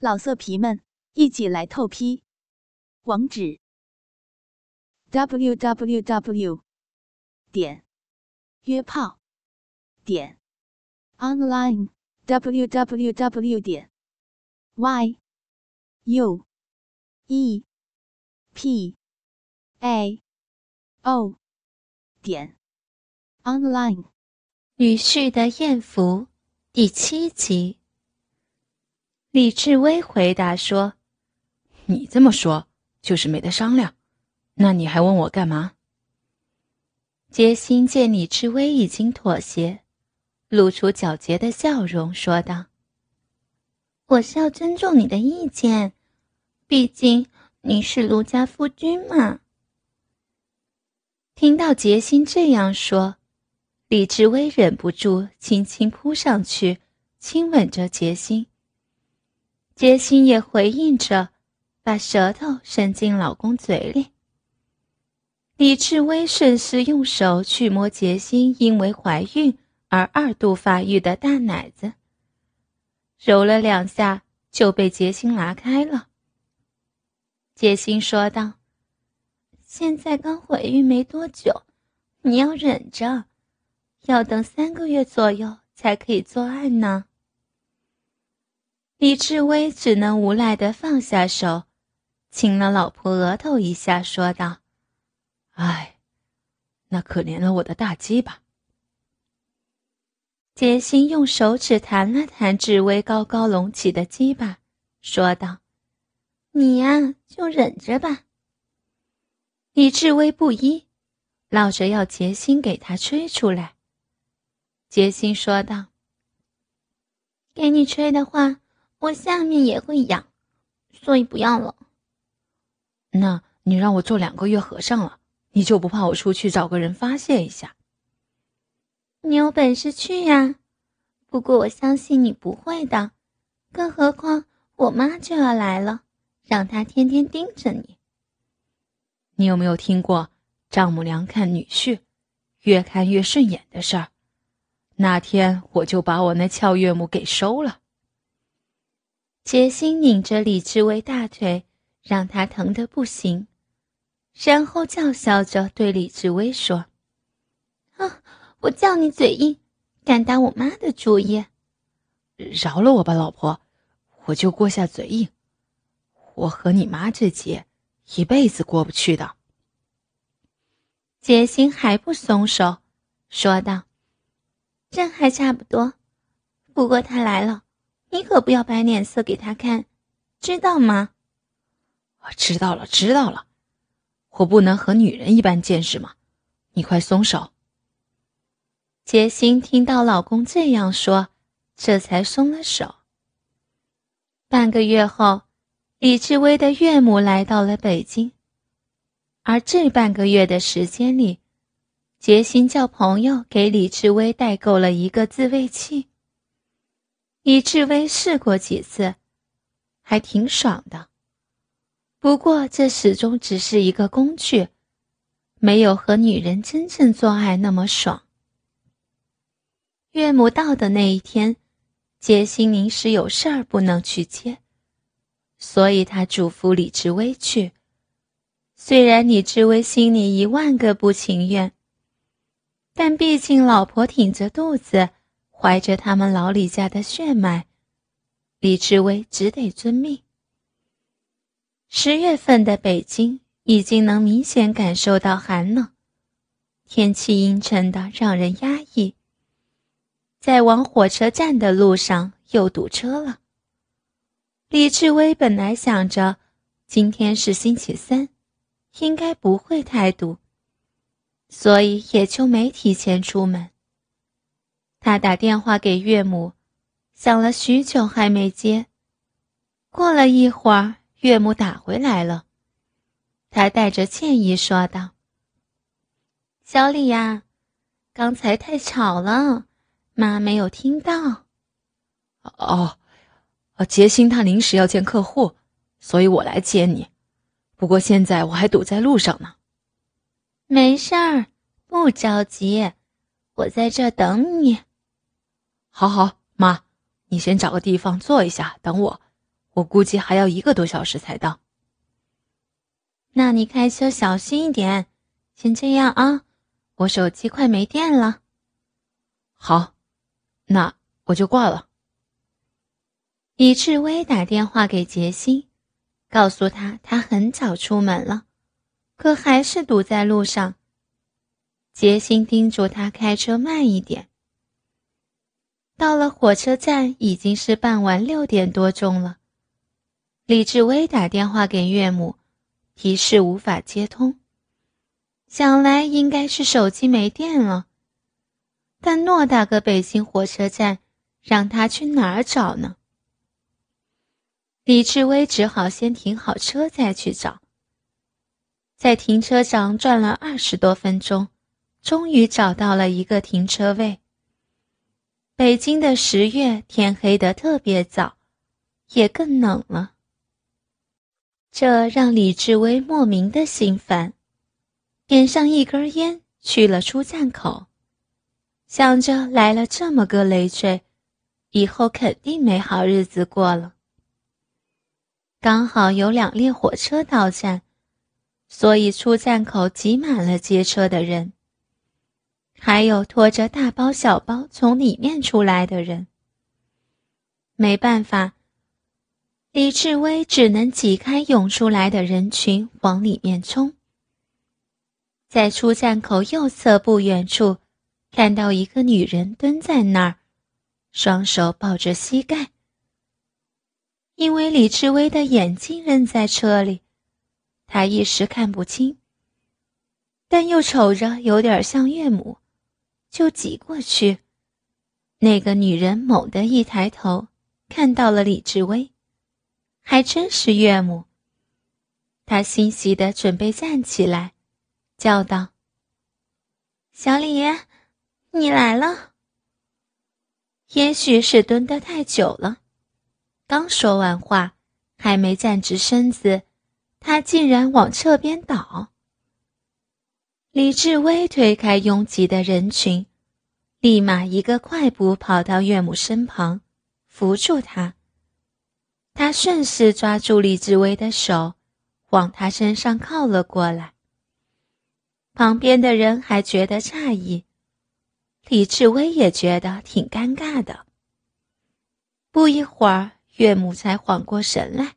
老色皮们，一起来透批！网址：w w w 点约炮点 online w w w 点 y u e p a o 点 online。女婿的艳福第七集。李志威回答说：“你这么说就是没得商量，那你还问我干嘛？”杰心见李志威已经妥协，露出皎洁的笑容，说道：“我是要尊重你的意见，毕竟你是卢家夫君嘛。”听到杰心这样说，李志威忍不住轻轻扑上去，亲吻着杰心。杰心也回应着，把舌头伸进老公嘴里。李志威顺势用手去摸杰心因为怀孕而二度发育的大奶子，揉了两下就被杰心拿开了。杰心说道：“现在刚怀孕没多久，你要忍着，要等三个月左右才可以做爱呢。”李志威只能无奈的放下手，亲了老婆额头一下，说道：“哎，那可怜了我的大鸡巴。”杰心用手指弹了弹志威高高隆起的鸡巴，说道：“你呀，就忍着吧。”李志威不依，闹着要杰心给他吹出来。杰心说道：“给你吹的话。”我下面也会痒，所以不要了。那你让我做两个月和尚了，你就不怕我出去找个人发泄一下？你有本事去呀！不过我相信你不会的，更何况我妈就要来了，让她天天盯着你。你有没有听过丈母娘看女婿，越看越顺眼的事儿？那天我就把我那俏岳母给收了。杰心拧着李志威大腿，让他疼得不行，然后叫嚣着对李志威说：“啊，我叫你嘴硬，敢打我妈的主意！饶了我吧，老婆，我就过下嘴瘾。我和你妈这劫一辈子过不去的。”杰心还不松手，说道：“这还差不多，不过他来了。”你可不要摆脸色给他看，知道吗？我知道了，知道了。我不能和女人一般见识吗？你快松手。杰心听到老公这样说，这才松了手。半个月后，李志威的岳母来到了北京，而这半个月的时间里，杰心叫朋友给李志威代购了一个自慰器。李志威试过几次，还挺爽的。不过这始终只是一个工具，没有和女人真正做爱那么爽。岳母到的那一天，杰心临时有事儿不能去接，所以他嘱咐李志威去。虽然李志威心里一万个不情愿，但毕竟老婆挺着肚子。怀着他们老李家的血脉，李志威只得遵命。十月份的北京已经能明显感受到寒冷，天气阴沉的让人压抑。在往火车站的路上又堵车了。李志威本来想着今天是星期三，应该不会太堵，所以也就没提前出门。他打电话给岳母，想了许久还没接。过了一会儿，岳母打回来了，他带着歉意说道：“小李呀，刚才太吵了，妈没有听到。”“哦，杰心他临时要见客户，所以我来接你。不过现在我还堵在路上呢。”“没事儿，不着急，我在这等你。”好好，妈，你先找个地方坐一下，等我，我估计还要一个多小时才到。那你开车小心一点，先这样啊，我手机快没电了。好，那我就挂了。李志威打电话给杰西，告诉他他很早出门了，可还是堵在路上。杰西叮嘱他开车慢一点。到了火车站，已经是傍晚六点多钟了。李志威打电话给岳母，提示无法接通，想来应该是手机没电了。但偌大个北京火车站，让他去哪儿找呢？李志威只好先停好车再去找。在停车场转了二十多分钟，终于找到了一个停车位。北京的十月天黑得特别早，也更冷了。这让李志威莫名的心烦，点上一根烟，去了出站口，想着来了这么个累赘，以后肯定没好日子过了。刚好有两列火车到站，所以出站口挤满了接车的人。还有拖着大包小包从里面出来的人。没办法，李志威只能挤开涌出来的人群往里面冲。在出站口右侧不远处，看到一个女人蹲在那儿，双手抱着膝盖。因为李志威的眼睛扔在车里，他一时看不清，但又瞅着有点像岳母。就挤过去，那个女人猛地一抬头，看到了李志威，还真是岳母。她欣喜的准备站起来，叫道：“小李，你来了。”也许是蹲得太久了，刚说完话，还没站直身子，他竟然往侧边倒。李志威推开拥挤的人群，立马一个快步跑到岳母身旁，扶住她。他顺势抓住李志威的手，往他身上靠了过来。旁边的人还觉得诧异，李志威也觉得挺尴尬的。不一会儿，岳母才缓过神来，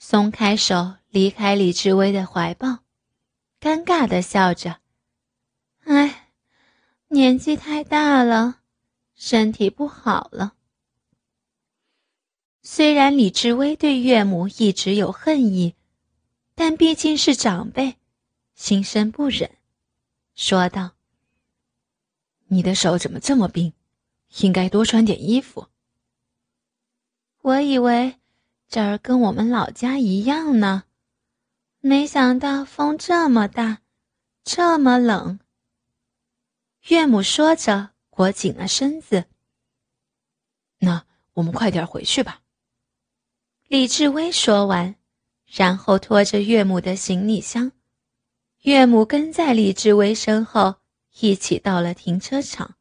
松开手，离开李志威的怀抱。尴尬的笑着，哎，年纪太大了，身体不好了。虽然李志威对岳母一直有恨意，但毕竟是长辈，心生不忍，说道：“你的手怎么这么冰？应该多穿点衣服。”我以为这儿跟我们老家一样呢。没想到风这么大，这么冷。岳母说着，裹紧了身子。那我们快点回去吧。李志威说完，然后拖着岳母的行李箱，岳母跟在李志威身后，一起到了停车场。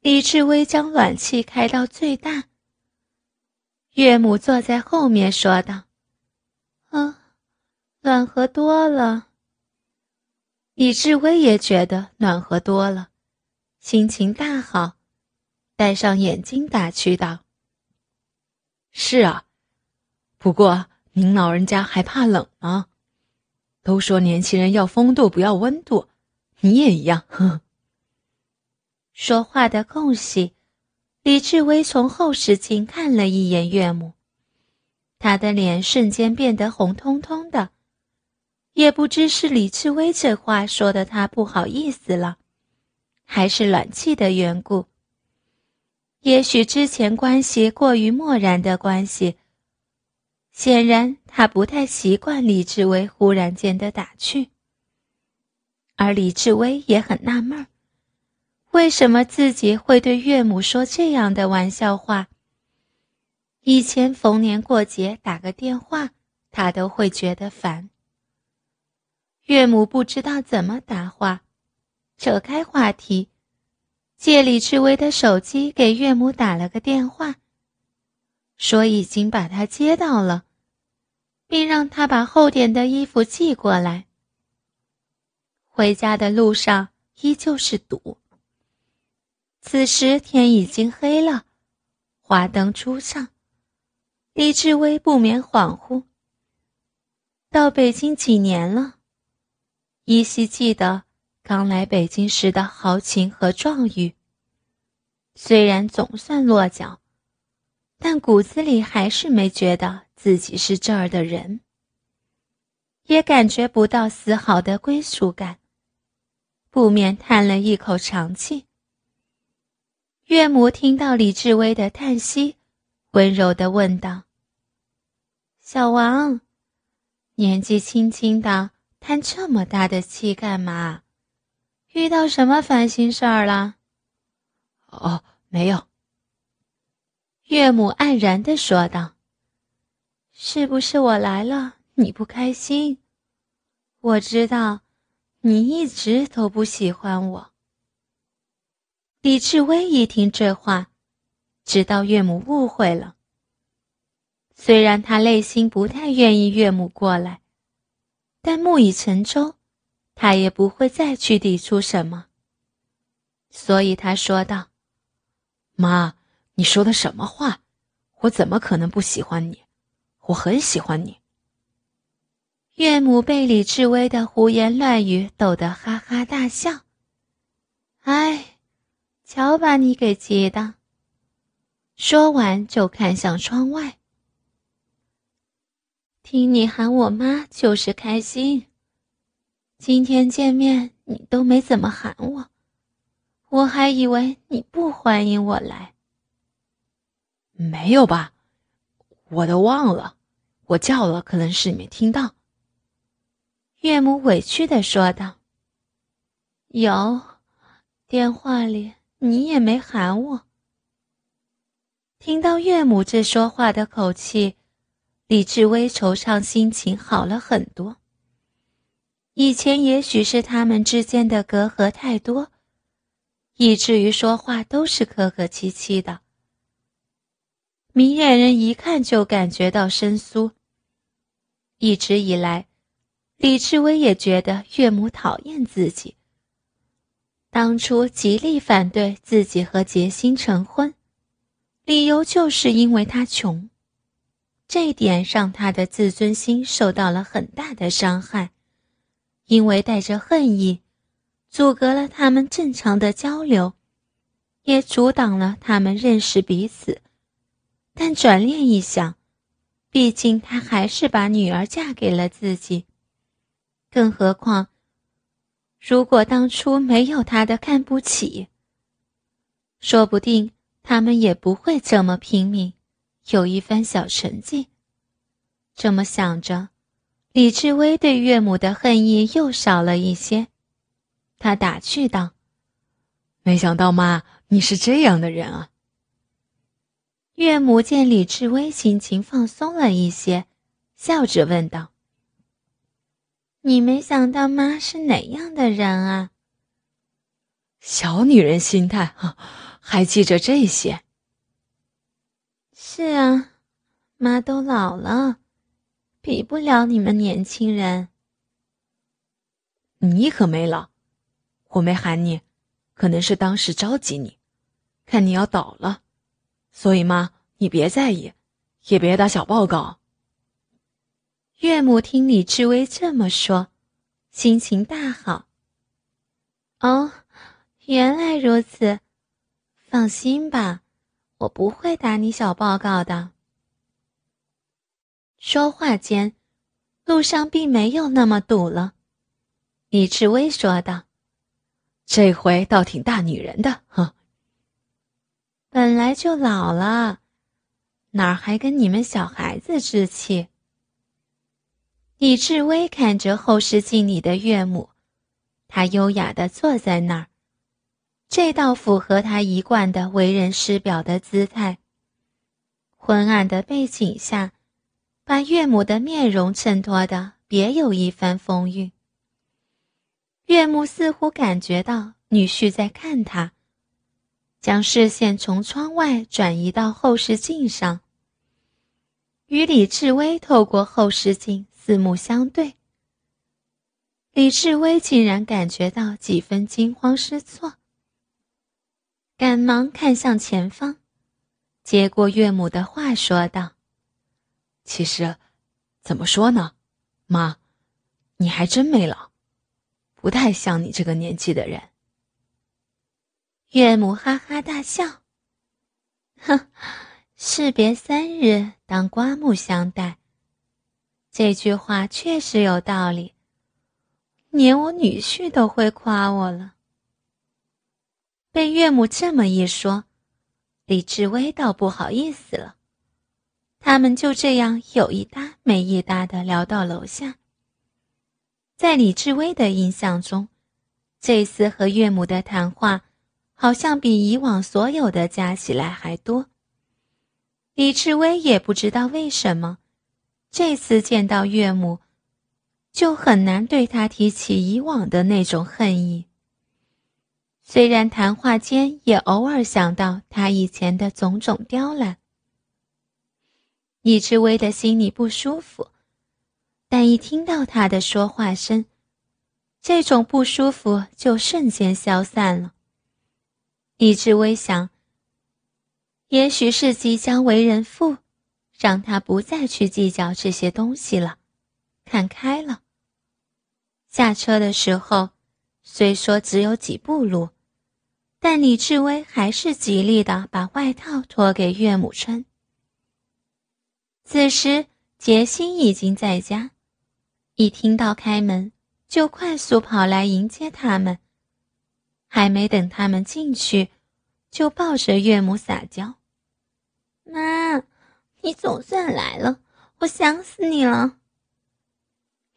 李志威将暖气开到最大。岳母坐在后面说道：“啊。”暖和多了。李志威也觉得暖和多了，心情大好，戴上眼镜打趣道：“是啊，不过您老人家还怕冷吗？都说年轻人要风度，不要温度，你也一样。”呵呵。说话的空隙，李志威从后视镜看了一眼岳母，他的脸瞬间变得红彤彤的。也不知是李志威这话说的他不好意思了，还是暖气的缘故。也许之前关系过于漠然的关系。显然他不太习惯李志威忽然间的打趣。而李志威也很纳闷儿为什么自己会对岳母说这样的玩笑话？以前逢年过节打个电话，他都会觉得烦。岳母不知道怎么答话，扯开话题，借李志威的手机给岳母打了个电话，说已经把他接到了，并让他把厚点的衣服寄过来。回家的路上依旧是堵。此时天已经黑了，华灯初上，李志威不免恍惚。到北京几年了，依稀记得刚来北京时的豪情和壮语。虽然总算落脚，但骨子里还是没觉得自己是这儿的人，也感觉不到丝毫的归属感，不免叹了一口长气。岳母听到李志威的叹息，温柔的问道：“小王，年纪轻轻的叹这么大的气干嘛？遇到什么烦心事儿了？”哦，没有。岳母黯然的说道：“是不是我来了你不开心？我知道，你一直都不喜欢我。”李志威一听这话，知道岳母误会了。虽然他内心不太愿意岳母过来，但木已成舟，他也不会再去抵触什么。所以他说道。妈，你说的什么话？我怎么可能不喜欢你？我很喜欢你。岳母被李志威的胡言乱语逗得哈哈大笑。哎，瞧把你给急的！说完就看向窗外。听你喊我妈就是开心。今天见面你都没怎么喊我。我还以为你不欢迎我来。没有吧？我都忘了，我叫了，可能是你没听到。岳母委屈的说道：“有，电话里你也没喊我。”听到岳母这说话的口气，李志威惆怅心情好了很多。以前也许是他们之间的隔阂太多。以至于说话都是客客气气的，明眼人一看就感觉到生疏。一直以来，李志威也觉得岳母讨厌自己。当初极力反对自己和杰心成婚，理由就是因为他穷，这一点让他的自尊心受到了很大的伤害，因为带着恨意。阻隔了他们正常的交流，也阻挡了他们认识彼此。但转念一想，毕竟他还是把女儿嫁给了自己。更何况，如果当初没有他的看不起，说不定他们也不会这么拼命，有一番小成绩。这么想着，李志威对岳母的恨意又少了一些。他打趣道：“没想到妈，你是这样的人啊。”岳母见李志威心情放松了一些，笑着问道：“你没想到妈是哪样的人啊？”小女人心态啊，还记着这些？是啊，妈都老了，比不了你们年轻人。你可没老。我没喊你，可能是当时着急你，看你要倒了，所以妈，你别在意，也别打小报告。岳母听李志威这么说，心情大好。哦，原来如此，放心吧，我不会打你小报告的。说话间，路上并没有那么堵了，李志威说道。这回倒挺大女人的，哼。本来就老了，哪儿还跟你们小孩子置气？李志威看着后视镜里的岳母，他优雅的坐在那儿，这倒符合他一贯的为人师表的姿态。昏暗的背景下，把岳母的面容衬托的别有一番风韵。岳母似乎感觉到女婿在看她，将视线从窗外转移到后视镜上，与李志威透过后视镜四目相对。李志威竟然感觉到几分惊慌失措，赶忙看向前方，接过岳母的话说道：“其实，怎么说呢，妈，你还真没老，不太像你这个年纪的人。”岳母哈哈大笑：“哼，士别三日，当刮目相待。”这句话确实有道理。连我女婿都会夸我了。被岳母这么一说，李志威倒不好意思了。他们就这样有一搭没一搭的聊到楼下。在李志威的印象中，这次和岳母的谈话，好像比以往所有的加起来还多。李志威也不知道为什么，这次见到岳母。就很难对他提起以往的那种恨意。虽然谈话间也偶尔想到他以前的种种刁难，李志威的心里不舒服，但一听到他的说话声，这种不舒服就瞬间消散了。李志威想，也许是即将为人父，让他不再去计较这些东西了。看开了。下车的时候，虽说只有几步路，但李志威还是极力的把外套脱给岳母穿。此时，杰心已经在家，一听到开门，就快速跑来迎接他们。还没等他们进去，就抱着岳母撒娇：“妈，你总算来了，我想死你了。”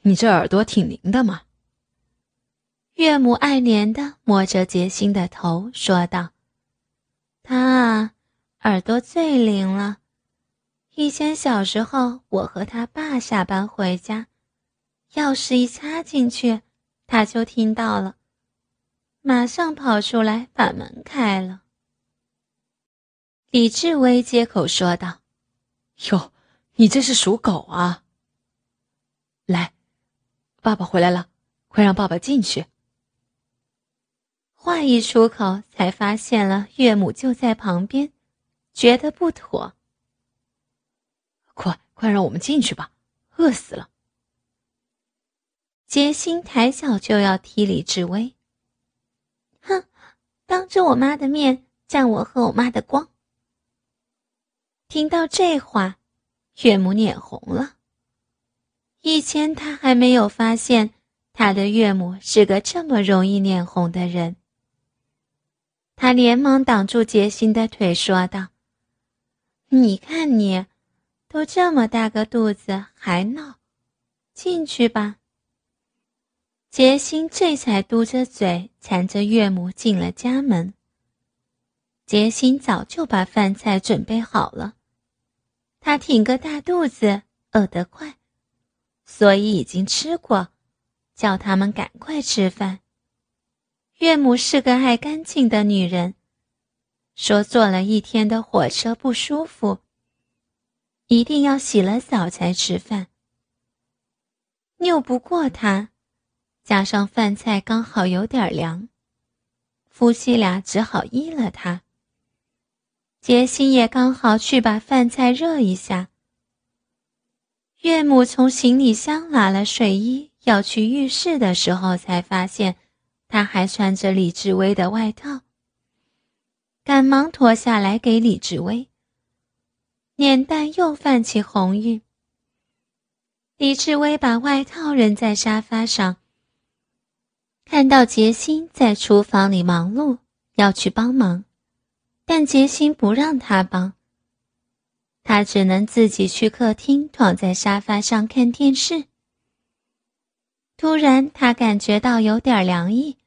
你这耳朵挺灵的嘛。岳母爱怜的摸着杰心的头，说道：“他啊耳朵最灵了。以前小时候，我和他爸下班回家，钥匙一插进去，他就听到了，马上跑出来把门开了。”李志威接口说道：“哟，你这是属狗啊！”来。爸爸回来了，快让爸爸进去。话一出口，才发现了岳母就在旁边，觉得不妥。快快让我们进去吧，饿死了。杰心抬脚就要踢李志威，哼，当着我妈的面占我和我妈的光。听到这话，岳母脸红了。以前他还没有发现，他的岳母是个这么容易脸红的人。他连忙挡住杰心的腿，说道：“你看你，都这么大个肚子还闹，进去吧。”杰心这才嘟着嘴，缠着岳母进了家门。杰心早就把饭菜准备好了，他挺个大肚子，饿得快。所以已经吃过，叫他们赶快吃饭。岳母是个爱干净的女人，说坐了一天的火车不舒服，一定要洗了澡才吃饭。拗不过她，加上饭菜刚好有点凉，夫妻俩只好依了她。杰心也刚好去把饭菜热一下。岳母从行李箱拿了睡衣，要去浴室的时候，才发现他还穿着李志威的外套，赶忙脱下来给李志威，脸蛋又泛起红晕。李志威把外套扔在沙发上，看到杰心在厨房里忙碌，要去帮忙，但杰心不让他帮。他只能自己去客厅，躺在沙发上看电视。突然，他感觉到有点凉意，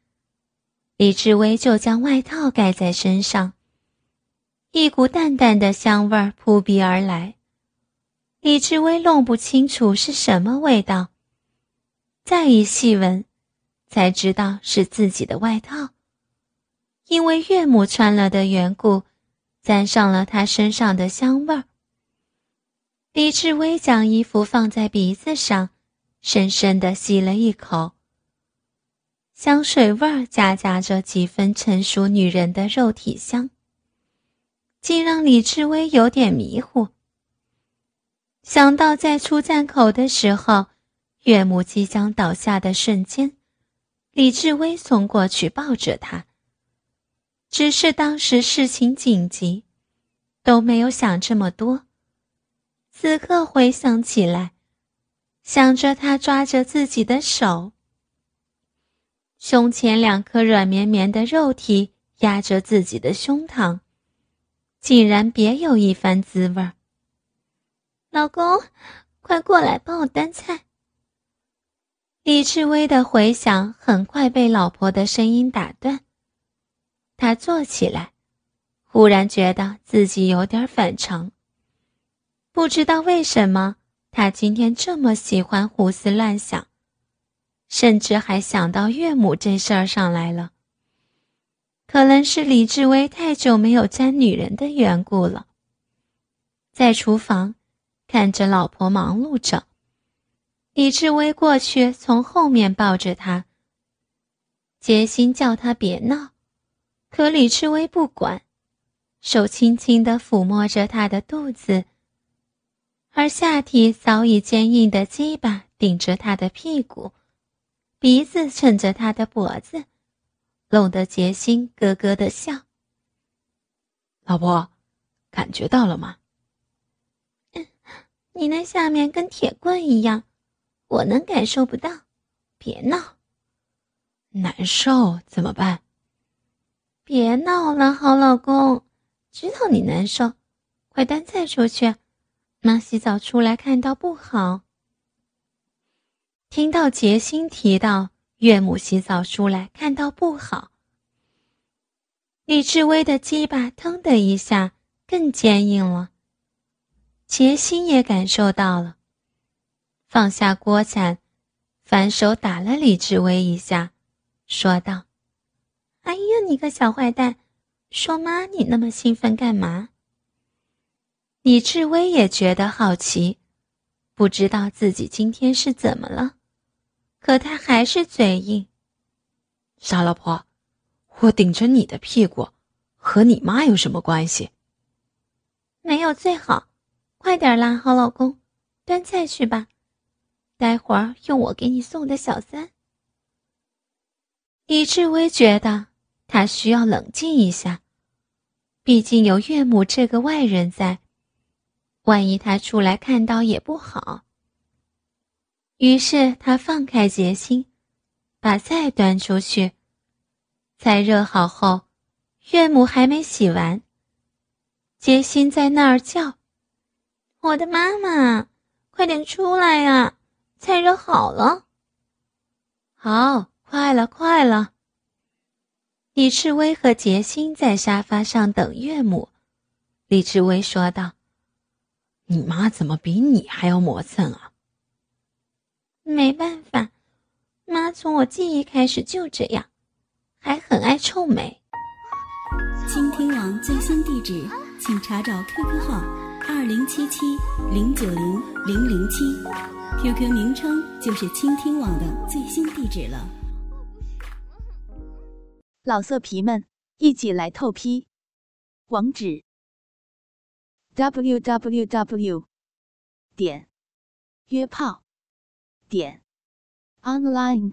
李志威就将外套盖在身上。一股淡淡的香味儿扑鼻而来，李志威弄不清楚是什么味道，再一细闻，才知道是自己的外套，因为岳母穿了的缘故，沾上了他身上的香味儿。李志威将衣服放在鼻子上，深深的吸了一口。香水味儿夹杂着几分成熟女人的肉体香，竟让李志威有点迷糊。想到在出站口的时候，岳母即将倒下的瞬间，李志威送过去抱着她。只是当时事情紧急，都没有想这么多。此刻回想起来，想着他抓着自己的手。胸前两颗软绵绵的肉体压着自己的胸膛，竟然别有一番滋味儿老公，快过来帮我端菜。李志威的回响很快被老婆的声音打断。他坐起来，忽然觉得自己有点反常。不知道为什么，他今天这么喜欢胡思乱想。甚至还想到岳母这事儿上来了。可能是李志威太久没有沾女人的缘故了。在厨房看着老婆忙碌着，李志威过去从后面抱着她。杰心叫他别闹，可李志威不管，手轻轻地抚摸着她的肚子，而下体早已坚硬的鸡巴顶着他的屁股。鼻子蹭着他的脖子，弄得杰心咯咯的笑。老婆，感觉到了吗？你那下面跟铁棍一样，我能感受不到。别闹，难受怎么办？别闹了，好老公，知道你难受，快端菜出去。妈洗澡出来看到不好。听到杰心提到岳母洗澡出来看到不好，李志威的鸡巴腾的一下更坚硬了。杰心也感受到了，放下锅铲，反手打了李志威一下，说道：“哎呀，你个小坏蛋，说妈你那么兴奋干嘛？”李志威也觉得好奇，不知道自己今天是怎么了。可他还是嘴硬。傻老婆，我顶着你的屁股，和你妈有什么关系？没有最好，快点啦，好老公，端菜去吧。待会儿用我给你送的小三。李志威觉得他需要冷静一下，毕竟有岳母这个外人在，万一他出来看到也不好。于是他放开杰心，把菜端出去。菜热好后，岳母还没洗完，杰心在那儿叫：“我的妈妈，快点出来呀！菜热好了。”“好，快了，快了。”李志威和杰心在沙发上等岳母。李志威说道：“你妈怎么比你还要磨蹭啊？”没办法，妈从我记忆开始就这样，还很爱臭美。倾听网最新地址，请查找 QQ 号二零七七零九零零零七，QQ 名称就是倾听网的最新地址了。老色皮们，一起来透批，网址：w w w 点约炮。点 online